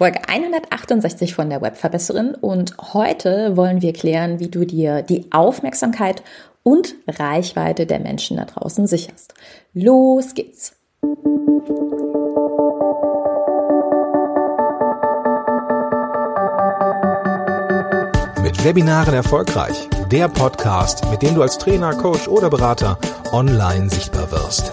Folge 168 von der Webverbesserin und heute wollen wir klären, wie du dir die Aufmerksamkeit und Reichweite der Menschen da draußen sicherst. Los geht's! Mit Webinaren erfolgreich. Der Podcast, mit dem du als Trainer, Coach oder Berater online sichtbar wirst.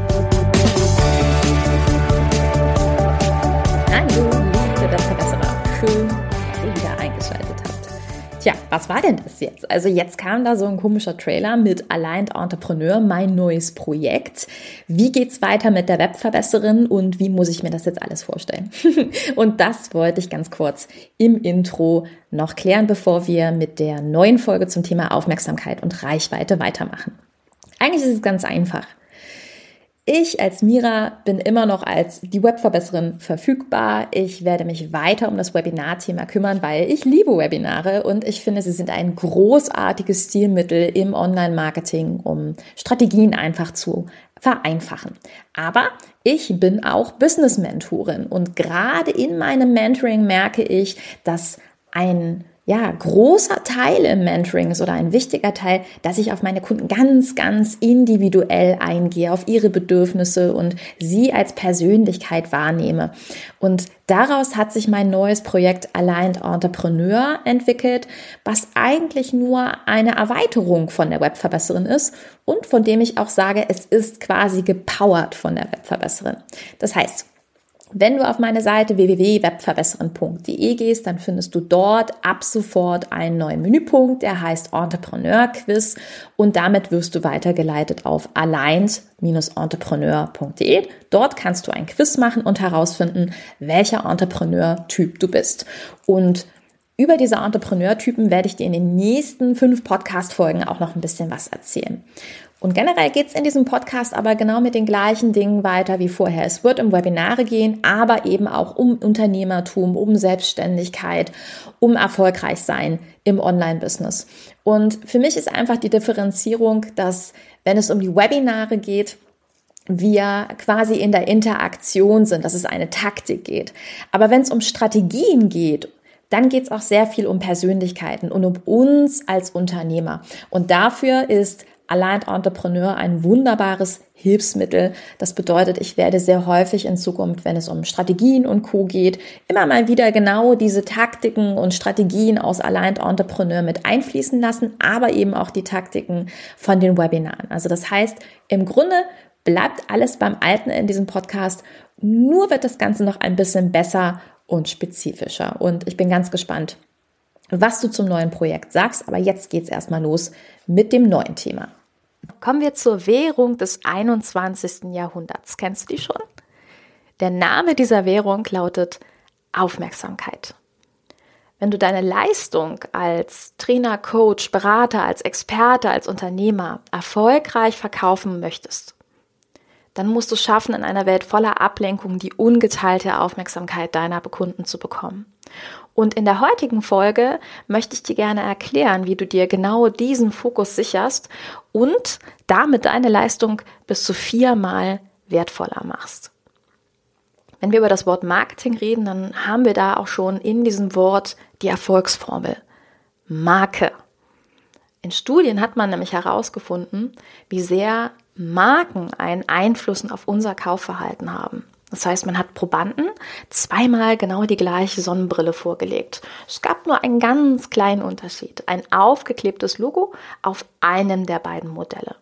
Was war denn das jetzt? Also jetzt kam da so ein komischer Trailer mit Aligned Entrepreneur, mein neues Projekt. Wie geht's weiter mit der Webverbesserin und wie muss ich mir das jetzt alles vorstellen? und das wollte ich ganz kurz im Intro noch klären, bevor wir mit der neuen Folge zum Thema Aufmerksamkeit und Reichweite weitermachen. Eigentlich ist es ganz einfach. Ich als Mira bin immer noch als die Webverbesserin verfügbar. Ich werde mich weiter um das Webinar-Thema kümmern, weil ich liebe Webinare und ich finde, sie sind ein großartiges Stilmittel im Online-Marketing, um Strategien einfach zu vereinfachen. Aber ich bin auch Business-Mentorin und gerade in meinem Mentoring merke ich, dass ein ja, großer Teil im Mentoring ist oder ein wichtiger Teil, dass ich auf meine Kunden ganz, ganz individuell eingehe, auf ihre Bedürfnisse und sie als Persönlichkeit wahrnehme. Und daraus hat sich mein neues Projekt Aligned Entrepreneur entwickelt, was eigentlich nur eine Erweiterung von der Webverbesserin ist und von dem ich auch sage, es ist quasi gepowert von der Webverbesserin. Das heißt, wenn du auf meine Seite www.webverbessern.de gehst, dann findest du dort ab sofort einen neuen Menüpunkt, der heißt Entrepreneur Quiz und damit wirst du weitergeleitet auf aligned-entrepreneur.de. Dort kannst du ein Quiz machen und herausfinden, welcher Entrepreneur-Typ du bist. Und über diese Entrepreneur-Typen werde ich dir in den nächsten fünf Podcast-Folgen auch noch ein bisschen was erzählen. Und generell geht es in diesem Podcast aber genau mit den gleichen Dingen weiter wie vorher. Es wird um Webinare gehen, aber eben auch um Unternehmertum, um Selbstständigkeit, um erfolgreich sein im Online-Business. Und für mich ist einfach die Differenzierung, dass wenn es um die Webinare geht, wir quasi in der Interaktion sind, dass es eine Taktik geht. Aber wenn es um Strategien geht, dann geht es auch sehr viel um Persönlichkeiten und um uns als Unternehmer. Und dafür ist Aligned Entrepreneur ein wunderbares Hilfsmittel. Das bedeutet, ich werde sehr häufig in Zukunft, wenn es um Strategien und Co. geht, immer mal wieder genau diese Taktiken und Strategien aus Aligned Entrepreneur mit einfließen lassen, aber eben auch die Taktiken von den Webinaren. Also das heißt, im Grunde bleibt alles beim Alten in diesem Podcast, nur wird das Ganze noch ein bisschen besser und spezifischer. Und ich bin ganz gespannt, was du zum neuen Projekt sagst. Aber jetzt geht's erstmal los mit dem neuen Thema. Kommen wir zur Währung des 21. Jahrhunderts. Kennst du die schon? Der Name dieser Währung lautet Aufmerksamkeit. Wenn du deine Leistung als Trainer, Coach, Berater, als Experte, als Unternehmer erfolgreich verkaufen möchtest, dann musst du schaffen, in einer Welt voller Ablenkung die ungeteilte Aufmerksamkeit deiner Kunden zu bekommen. Und in der heutigen Folge möchte ich dir gerne erklären, wie du dir genau diesen Fokus sicherst und damit deine Leistung bis zu viermal wertvoller machst. Wenn wir über das Wort Marketing reden, dann haben wir da auch schon in diesem Wort die Erfolgsformel. Marke. In Studien hat man nämlich herausgefunden, wie sehr Marken einen Einfluss auf unser Kaufverhalten haben. Das heißt, man hat Probanden zweimal genau die gleiche Sonnenbrille vorgelegt. Es gab nur einen ganz kleinen Unterschied. Ein aufgeklebtes Logo auf einem der beiden Modelle.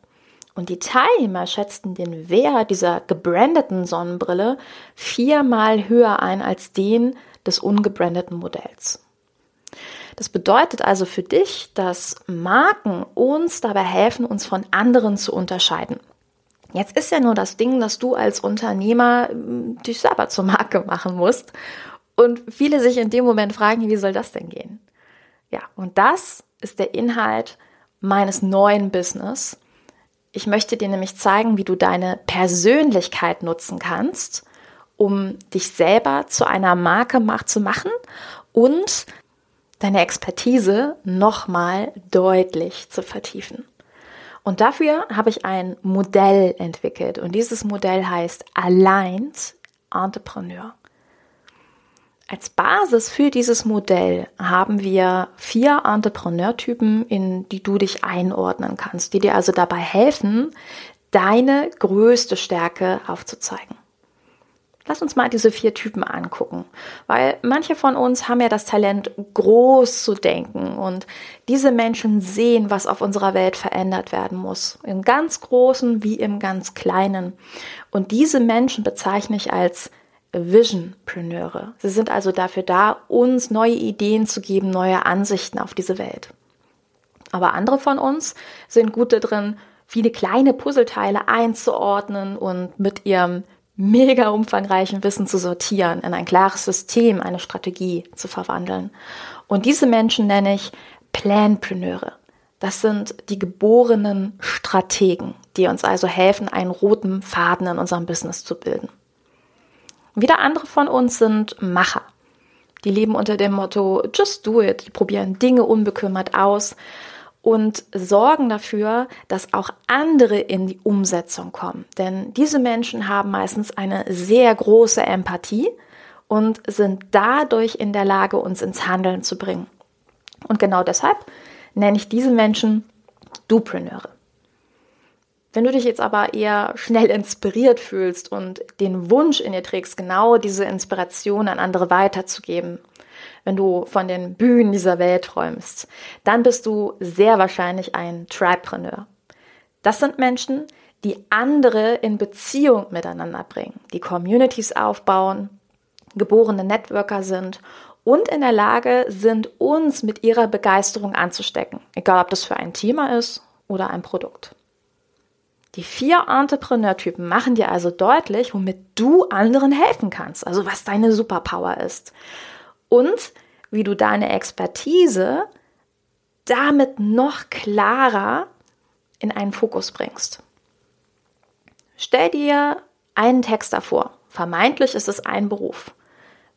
Und die Teilnehmer schätzten den Wert dieser gebrandeten Sonnenbrille viermal höher ein als den des ungebrandeten Modells. Das bedeutet also für dich, dass Marken uns dabei helfen, uns von anderen zu unterscheiden. Jetzt ist ja nur das Ding, dass du als Unternehmer hm, dich selber zur Marke machen musst. Und viele sich in dem Moment fragen, wie soll das denn gehen? Ja, und das ist der Inhalt meines neuen Business. Ich möchte dir nämlich zeigen, wie du deine Persönlichkeit nutzen kannst, um dich selber zu einer Marke zu machen und deine Expertise nochmal deutlich zu vertiefen. Und dafür habe ich ein Modell entwickelt und dieses Modell heißt Aligned Entrepreneur. Als Basis für dieses Modell haben wir vier Entrepreneurtypen, in die du dich einordnen kannst, die dir also dabei helfen, deine größte Stärke aufzuzeigen. Lass uns mal diese vier Typen angucken, weil manche von uns haben ja das Talent, groß zu denken und diese Menschen sehen, was auf unserer Welt verändert werden muss, im ganz großen wie im ganz kleinen. Und diese Menschen bezeichne ich als Visionpreneure. Sie sind also dafür da, uns neue Ideen zu geben, neue Ansichten auf diese Welt. Aber andere von uns sind gut darin, viele kleine Puzzleteile einzuordnen und mit ihrem mega umfangreichen Wissen zu sortieren, in ein klares System, eine Strategie zu verwandeln. Und diese Menschen nenne ich Planpreneure. Das sind die geborenen Strategen, die uns also helfen, einen roten Faden in unserem Business zu bilden. Wieder andere von uns sind Macher. Die leben unter dem Motto Just do it. Die probieren Dinge unbekümmert aus und sorgen dafür, dass auch andere in die Umsetzung kommen. Denn diese Menschen haben meistens eine sehr große Empathie und sind dadurch in der Lage, uns ins Handeln zu bringen. Und genau deshalb nenne ich diese Menschen Dupreneure. Wenn du dich jetzt aber eher schnell inspiriert fühlst und den Wunsch in dir trägst, genau diese Inspiration an andere weiterzugeben, wenn du von den Bühnen dieser Welt träumst, dann bist du sehr wahrscheinlich ein Tripreneur. Das sind Menschen, die andere in Beziehung miteinander bringen, die Communities aufbauen, geborene Networker sind und in der Lage sind, uns mit ihrer Begeisterung anzustecken, egal ob das für ein Thema ist oder ein Produkt. Die vier Entrepreneur-Typen machen dir also deutlich, womit du anderen helfen kannst, also was deine Superpower ist. Und wie du deine Expertise damit noch klarer in einen Fokus bringst. Stell dir einen Texter vor. Vermeintlich ist es ein Beruf.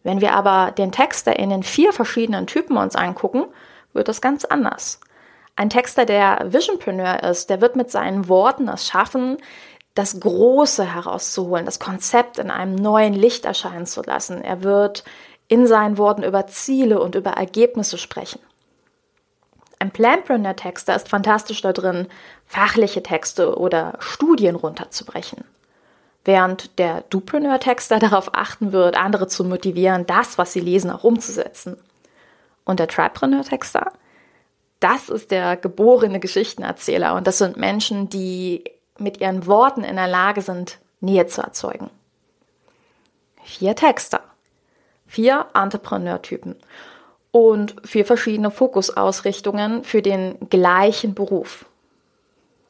Wenn wir aber den Texter in den vier verschiedenen Typen uns angucken, wird das ganz anders. Ein Texter, der Visionpreneur ist, der wird mit seinen Worten es schaffen, das Große herauszuholen, das Konzept in einem neuen Licht erscheinen zu lassen. Er wird in seinen Worten über Ziele und über Ergebnisse sprechen. Ein Planpreneur-Texter ist fantastisch da drin, fachliche Texte oder Studien runterzubrechen. Während der Dupreneur-Texter darauf achten wird, andere zu motivieren, das, was sie lesen, auch umzusetzen. Und der Tripreneur-Texter, das ist der geborene Geschichtenerzähler und das sind Menschen, die mit ihren Worten in der Lage sind, Nähe zu erzeugen. Vier Texter, vier Entrepreneurtypen und vier verschiedene Fokusausrichtungen für den gleichen Beruf.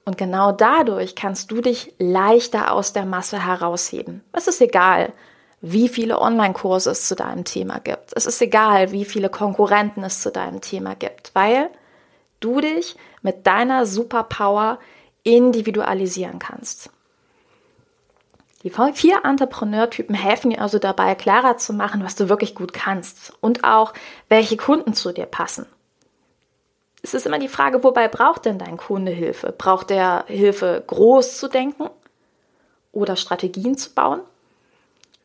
Und genau dadurch kannst du dich leichter aus der Masse herausheben. Es ist egal, wie viele Online-Kurse es zu deinem Thema gibt. Es ist egal, wie viele Konkurrenten es zu deinem Thema gibt, weil du dich mit deiner Superpower individualisieren kannst. Die vier Entrepreneurtypen helfen dir also dabei, klarer zu machen, was du wirklich gut kannst und auch, welche Kunden zu dir passen. Es ist immer die Frage, wobei braucht denn dein Kunde Hilfe? Braucht er Hilfe, groß zu denken oder Strategien zu bauen?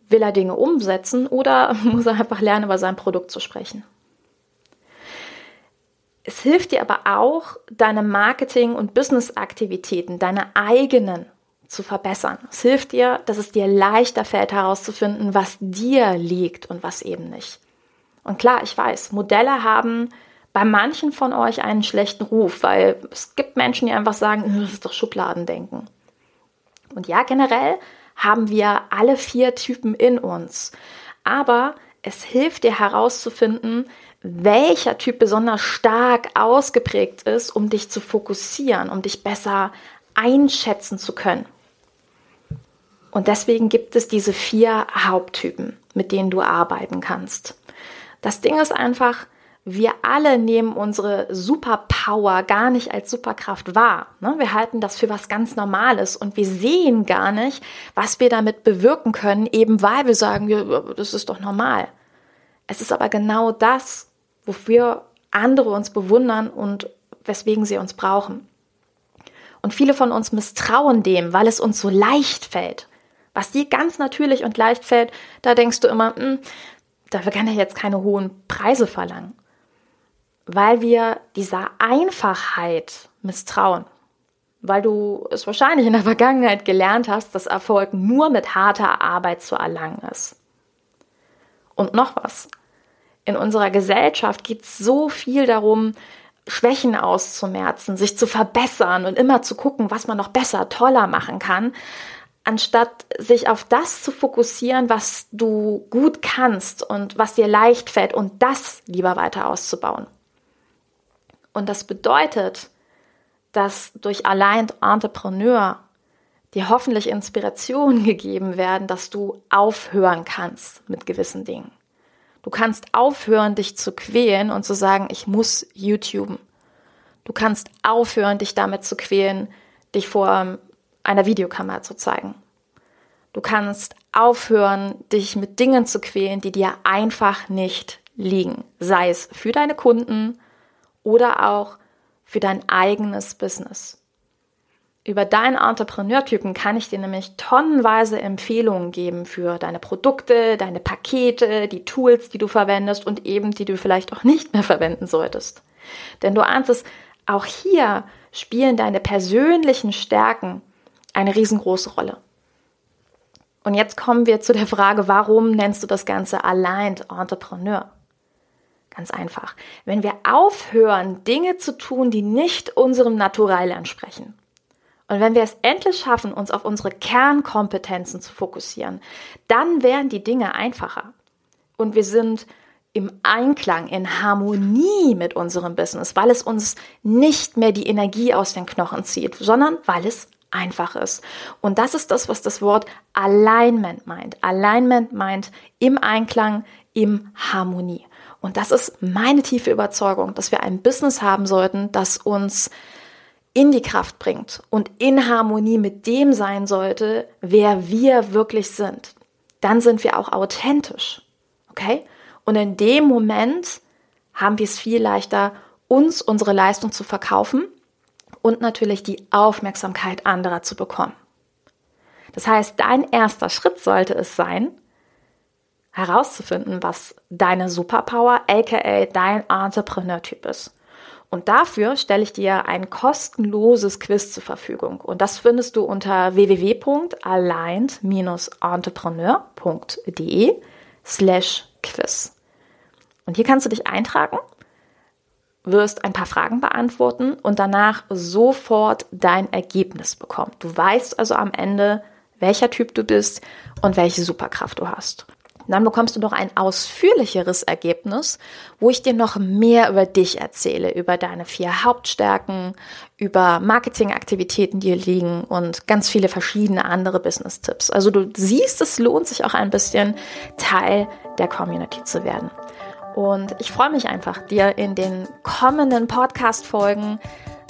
Will er Dinge umsetzen oder muss er einfach lernen, über sein Produkt zu sprechen? Es hilft dir aber auch, deine Marketing- und Business-Aktivitäten, deine eigenen zu verbessern. Es hilft dir, dass es dir leichter fällt herauszufinden, was dir liegt und was eben nicht. Und klar, ich weiß, Modelle haben bei manchen von euch einen schlechten Ruf, weil es gibt Menschen, die einfach sagen, das ist doch Schubladendenken. Und ja, generell haben wir alle vier Typen in uns. Aber es hilft dir herauszufinden, welcher Typ besonders stark ausgeprägt ist, um dich zu fokussieren, um dich besser einschätzen zu können. Und deswegen gibt es diese vier Haupttypen, mit denen du arbeiten kannst. Das Ding ist einfach, wir alle nehmen unsere Superpower gar nicht als Superkraft wahr. Ne? Wir halten das für was ganz Normales und wir sehen gar nicht, was wir damit bewirken können, eben weil wir sagen, das ist doch normal. Es ist aber genau das, wofür andere uns bewundern und weswegen sie uns brauchen. Und viele von uns misstrauen dem, weil es uns so leicht fällt. Was dir ganz natürlich und leicht fällt, da denkst du immer, hm, dafür kann er jetzt keine hohen Preise verlangen. Weil wir dieser Einfachheit misstrauen. Weil du es wahrscheinlich in der Vergangenheit gelernt hast, dass Erfolg nur mit harter Arbeit zu erlangen ist. Und noch was. In unserer Gesellschaft geht es so viel darum, Schwächen auszumerzen, sich zu verbessern und immer zu gucken, was man noch besser, toller machen kann, anstatt sich auf das zu fokussieren, was du gut kannst und was dir leicht fällt und das lieber weiter auszubauen. Und das bedeutet, dass durch allein Entrepreneur dir hoffentlich Inspirationen gegeben werden, dass du aufhören kannst mit gewissen Dingen. Du kannst aufhören, dich zu quälen und zu sagen, ich muss YouTuben. Du kannst aufhören, dich damit zu quälen, dich vor einer Videokamera zu zeigen. Du kannst aufhören, dich mit Dingen zu quälen, die dir einfach nicht liegen. Sei es für deine Kunden oder auch für dein eigenes Business. Über deinen Entrepreneurtypen kann ich dir nämlich tonnenweise Empfehlungen geben für deine Produkte, deine Pakete, die Tools, die du verwendest und eben die du vielleicht auch nicht mehr verwenden solltest. Denn du ahnst es, auch hier spielen deine persönlichen Stärken eine riesengroße Rolle. Und jetzt kommen wir zu der Frage, warum nennst du das Ganze Aligned Entrepreneur? Ganz einfach. Wenn wir aufhören, Dinge zu tun, die nicht unserem Naturell entsprechen, und wenn wir es endlich schaffen, uns auf unsere Kernkompetenzen zu fokussieren, dann werden die Dinge einfacher. Und wir sind im Einklang, in Harmonie mit unserem Business, weil es uns nicht mehr die Energie aus den Knochen zieht, sondern weil es einfach ist. Und das ist das, was das Wort Alignment meint. Alignment meint im Einklang, im Harmonie. Und das ist meine tiefe Überzeugung, dass wir ein Business haben sollten, das uns in die Kraft bringt und in Harmonie mit dem sein sollte, wer wir wirklich sind, dann sind wir auch authentisch. Okay? Und in dem Moment haben wir es viel leichter, uns unsere Leistung zu verkaufen und natürlich die Aufmerksamkeit anderer zu bekommen. Das heißt, dein erster Schritt sollte es sein, herauszufinden, was deine Superpower, aka dein Entrepreneur-Typ ist. Und dafür stelle ich dir ein kostenloses Quiz zur Verfügung. Und das findest du unter www.aligned-entrepreneur.de slash quiz. Und hier kannst du dich eintragen, wirst ein paar Fragen beantworten und danach sofort dein Ergebnis bekommen. Du weißt also am Ende, welcher Typ du bist und welche Superkraft du hast dann bekommst du noch ein ausführlicheres Ergebnis, wo ich dir noch mehr über dich erzähle, über deine vier Hauptstärken, über Marketingaktivitäten, die hier liegen und ganz viele verschiedene andere Business-Tipps. Also du siehst, es lohnt sich auch ein bisschen Teil der Community zu werden. Und ich freue mich einfach, dir in den kommenden Podcast-Folgen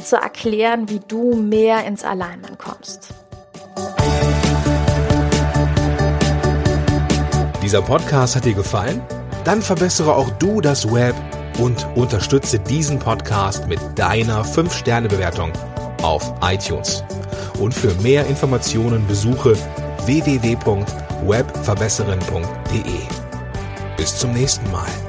zu erklären, wie du mehr ins Alignment kommst. Dieser Podcast hat dir gefallen? Dann verbessere auch du das Web und unterstütze diesen Podcast mit deiner 5-Sterne-Bewertung auf iTunes. Und für mehr Informationen besuche www.webverbesserin.de. Bis zum nächsten Mal.